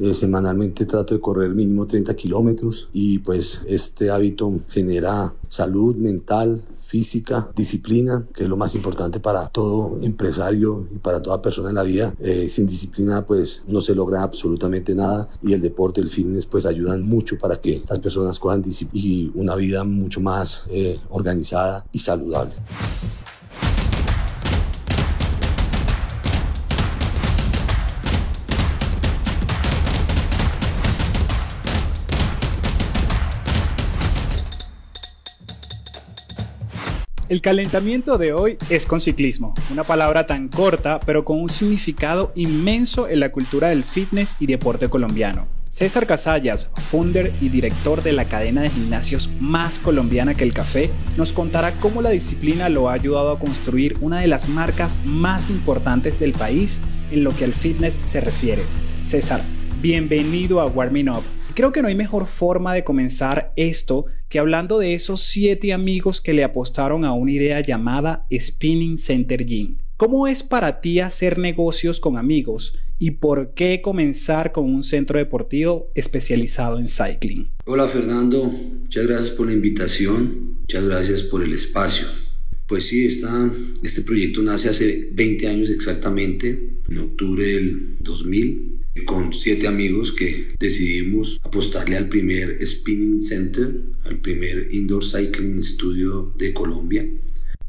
Eh, semanalmente trato de correr mínimo 30 kilómetros y pues este hábito genera salud mental, física, disciplina, que es lo más importante para todo empresario y para toda persona en la vida. Eh, sin disciplina pues no se logra absolutamente nada y el deporte, el fitness pues ayudan mucho para que las personas cojan y una vida mucho más eh, organizada y saludable. El calentamiento de hoy es con ciclismo, una palabra tan corta pero con un significado inmenso en la cultura del fitness y deporte colombiano. César Casallas, founder y director de la cadena de gimnasios más colombiana que el café, nos contará cómo la disciplina lo ha ayudado a construir una de las marcas más importantes del país en lo que al fitness se refiere. César, bienvenido a Warming Up. Creo que no hay mejor forma de comenzar esto que hablando de esos siete amigos que le apostaron a una idea llamada Spinning Center Gym. ¿Cómo es para ti hacer negocios con amigos y por qué comenzar con un centro deportivo especializado en cycling? Hola Fernando, muchas gracias por la invitación, muchas gracias por el espacio. Pues sí, está, este proyecto nace hace 20 años exactamente, en octubre del 2000 con siete amigos que decidimos apostarle al primer Spinning Center, al primer Indoor Cycling Studio de Colombia.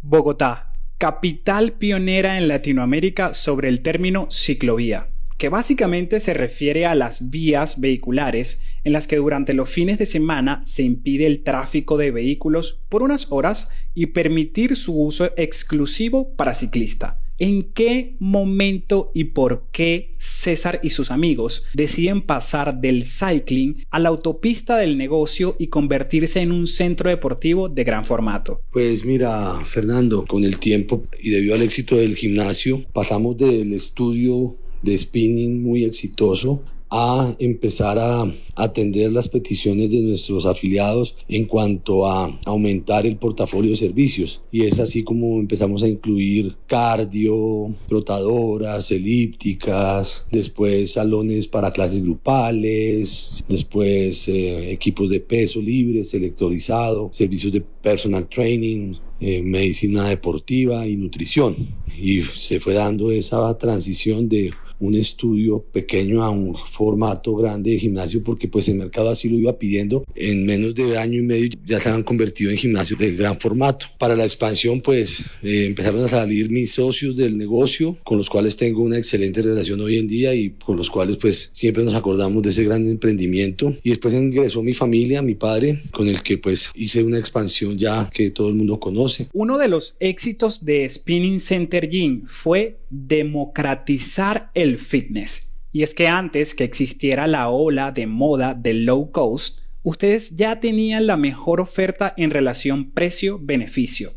Bogotá, capital pionera en Latinoamérica sobre el término ciclovía, que básicamente se refiere a las vías vehiculares en las que durante los fines de semana se impide el tráfico de vehículos por unas horas y permitir su uso exclusivo para ciclista ¿En qué momento y por qué César y sus amigos deciden pasar del cycling a la autopista del negocio y convertirse en un centro deportivo de gran formato? Pues mira, Fernando, con el tiempo y debido al éxito del gimnasio, pasamos del estudio de spinning muy exitoso a empezar a atender las peticiones de nuestros afiliados en cuanto a aumentar el portafolio de servicios. Y es así como empezamos a incluir cardio, trotadoras, elípticas, después salones para clases grupales, después eh, equipos de peso libres, electorizado, servicios de personal training, eh, medicina deportiva y nutrición. Y se fue dando esa transición de un estudio pequeño a un formato grande de gimnasio porque pues el mercado así lo iba pidiendo. En menos de año y medio ya se han convertido en gimnasios de gran formato. Para la expansión pues eh, empezaron a salir mis socios del negocio con los cuales tengo una excelente relación hoy en día y con los cuales pues siempre nos acordamos de ese gran emprendimiento. Y después ingresó mi familia, mi padre, con el que pues hice una expansión ya que todo el mundo conoce. Uno de los éxitos de Spinning Center Gym fue democratizar el fitness. Y es que antes que existiera la ola de moda del low cost, ustedes ya tenían la mejor oferta en relación precio-beneficio.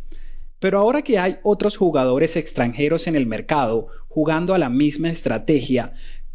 Pero ahora que hay otros jugadores extranjeros en el mercado jugando a la misma estrategia,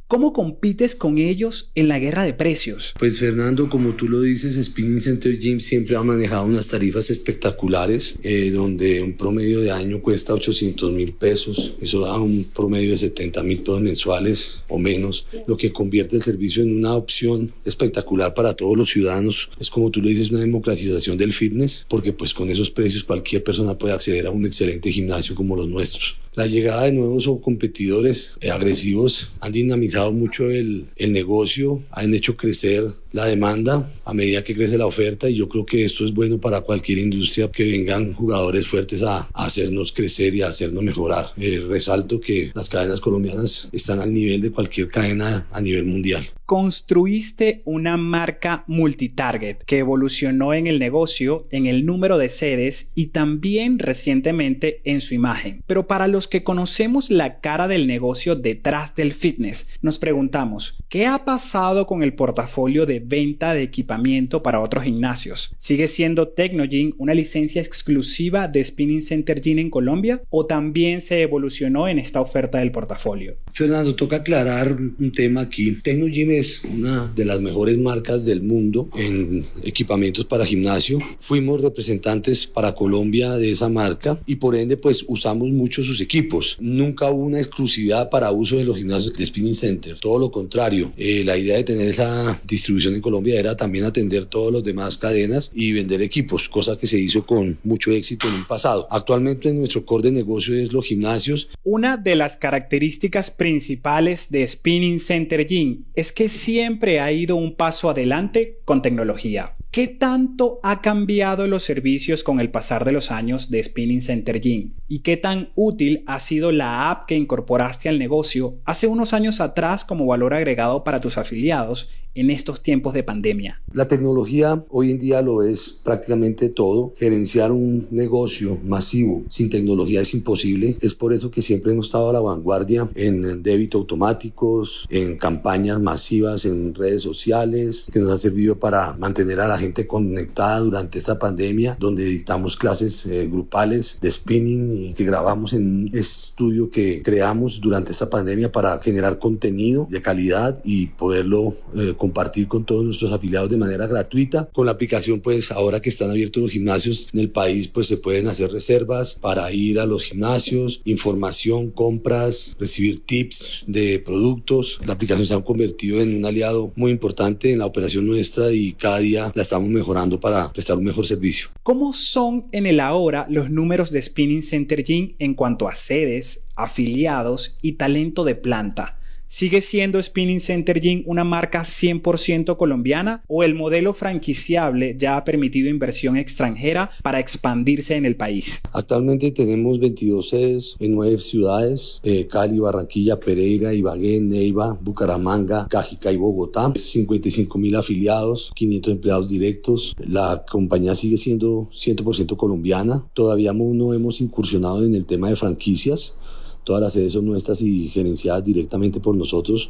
¿Cómo compites con ellos en la guerra de precios? Pues Fernando, como tú lo dices, Spinning Center Gym siempre ha manejado unas tarifas espectaculares, eh, donde un promedio de año cuesta 800 mil pesos, eso da un promedio de 70 mil pesos mensuales o menos, lo que convierte el servicio en una opción espectacular para todos los ciudadanos. Es como tú lo dices, una democratización del fitness, porque pues con esos precios cualquier persona puede acceder a un excelente gimnasio como los nuestros. La llegada de nuevos competidores eh, agresivos han dinamizado mucho el, el negocio, han hecho crecer la demanda a medida que crece la oferta y yo creo que esto es bueno para cualquier industria que vengan jugadores fuertes a, hacernos crecer y a hacernos mejorar. Eh, resalto que las cadenas colombianas están al nivel de cualquier cadena a nivel mundial. Construiste una marca multitarget que evolucionó en el negocio, en el número de sedes y también recientemente en su imagen. Pero para los que conocemos la cara del negocio detrás del fitness, nos preguntamos, ¿qué ha pasado con el portafolio de venta de equipamiento para otros gimnasios. ¿Sigue siendo Technogym una licencia exclusiva de Spinning Center Gym en Colombia o también se evolucionó en esta oferta del portafolio? Fernando, toca aclarar un tema aquí. Technogym es una de las mejores marcas del mundo en equipamientos para gimnasio. Fuimos representantes para Colombia de esa marca y por ende pues usamos mucho sus equipos. Nunca hubo una exclusividad para uso de los gimnasios de Spinning Center. Todo lo contrario, eh, la idea de tener esa distribución en Colombia era también atender todos los demás cadenas y vender equipos, cosa que se hizo con mucho éxito en un pasado. Actualmente nuestro core de negocio es los gimnasios. Una de las características principales de Spinning Center Gym es que siempre ha ido un paso adelante con tecnología. ¿Qué tanto ha cambiado los servicios con el pasar de los años de Spinning Center Gym? ¿Y qué tan útil ha sido la app que incorporaste al negocio hace unos años atrás como valor agregado para tus afiliados en estos tiempos de pandemia? La tecnología hoy en día lo es prácticamente todo. Gerenciar un negocio masivo sin tecnología es imposible. Es por eso que siempre hemos estado a la vanguardia en débito automáticos, en campañas masivas en redes sociales, que nos ha servido para mantener a la gente conectada durante esta pandemia, donde dictamos clases eh, grupales de spinning y que grabamos en un estudio que creamos durante esta pandemia para generar contenido de calidad y poderlo eh, compartir con todos nuestros afiliados de manera gratuita. Con la aplicación, pues ahora que están abiertos los gimnasios en el país, pues se pueden hacer reservas para ir a los gimnasios, información, compras, recibir tips de productos. La aplicación se ha convertido en un aliado muy importante en la operación nuestra y cada día la estamos mejorando para prestar un mejor servicio. ¿Cómo son en el ahora los números de Spinning Center Gym en cuanto a sedes, afiliados y talento de planta? ¿Sigue siendo Spinning Center Gym una marca 100% colombiana o el modelo franquiciable ya ha permitido inversión extranjera para expandirse en el país? Actualmente tenemos 22 sedes en nueve ciudades, eh, Cali, Barranquilla, Pereira, Ibagué, Neiva, Bucaramanga, Cajica y Bogotá. 55 mil afiliados, 500 empleados directos. La compañía sigue siendo 100% colombiana. Todavía no hemos incursionado en el tema de franquicias. Todas las sedes son nuestras y gerenciadas directamente por nosotros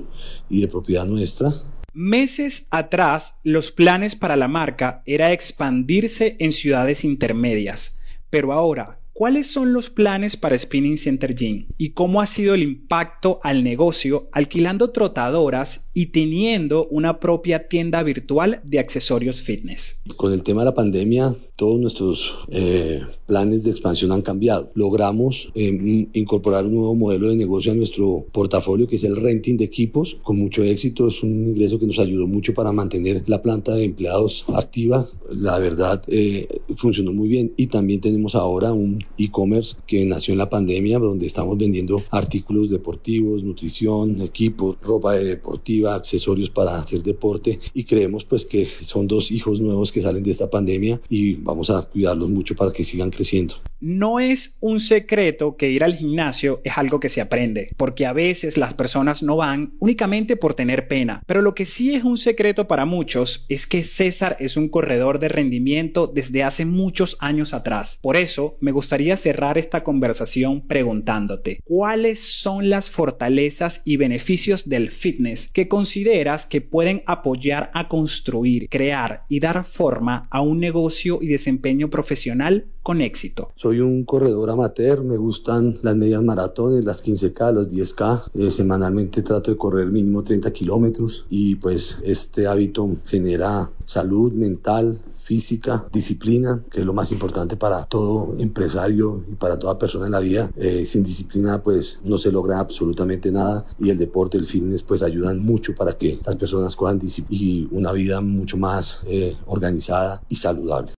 y de propiedad nuestra. Meses atrás, los planes para la marca era expandirse en ciudades intermedias, pero ahora, ¿cuáles son los planes para Spinning Center Gym? ¿Y cómo ha sido el impacto al negocio alquilando trotadoras y teniendo una propia tienda virtual de accesorios fitness? Con el tema de la pandemia, todos nuestros eh, planes de expansión han cambiado. Logramos eh, incorporar un nuevo modelo de negocio a nuestro portafolio, que es el renting de equipos, con mucho éxito. Es un ingreso que nos ayudó mucho para mantener la planta de empleados activa. La verdad, eh, funcionó muy bien. Y también tenemos ahora un e-commerce que nació en la pandemia, donde estamos vendiendo artículos deportivos, nutrición, equipos, ropa deportiva, accesorios para hacer deporte. Y creemos pues que son dos hijos nuevos que salen de esta pandemia y vamos a cuidarlos mucho para que sigan creciendo. No es un secreto que ir al gimnasio es algo que se aprende, porque a veces las personas no van únicamente por tener pena, pero lo que sí es un secreto para muchos es que César es un corredor de rendimiento desde hace muchos años atrás. Por eso me gustaría cerrar esta conversación preguntándote, ¿cuáles son las fortalezas y beneficios del fitness que consideras que pueden apoyar a construir, crear y dar forma a un negocio y desempeño profesional con éxito? Soy un corredor amateur, me gustan las medias maratones, las 15K, los 10K. Eh, semanalmente trato de correr mínimo 30 kilómetros y pues este hábito genera salud mental, física, disciplina, que es lo más importante para todo empresario y para toda persona en la vida. Eh, sin disciplina pues no se logra absolutamente nada y el deporte, el fitness pues ayudan mucho para que las personas cojan y una vida mucho más eh, organizada y saludable.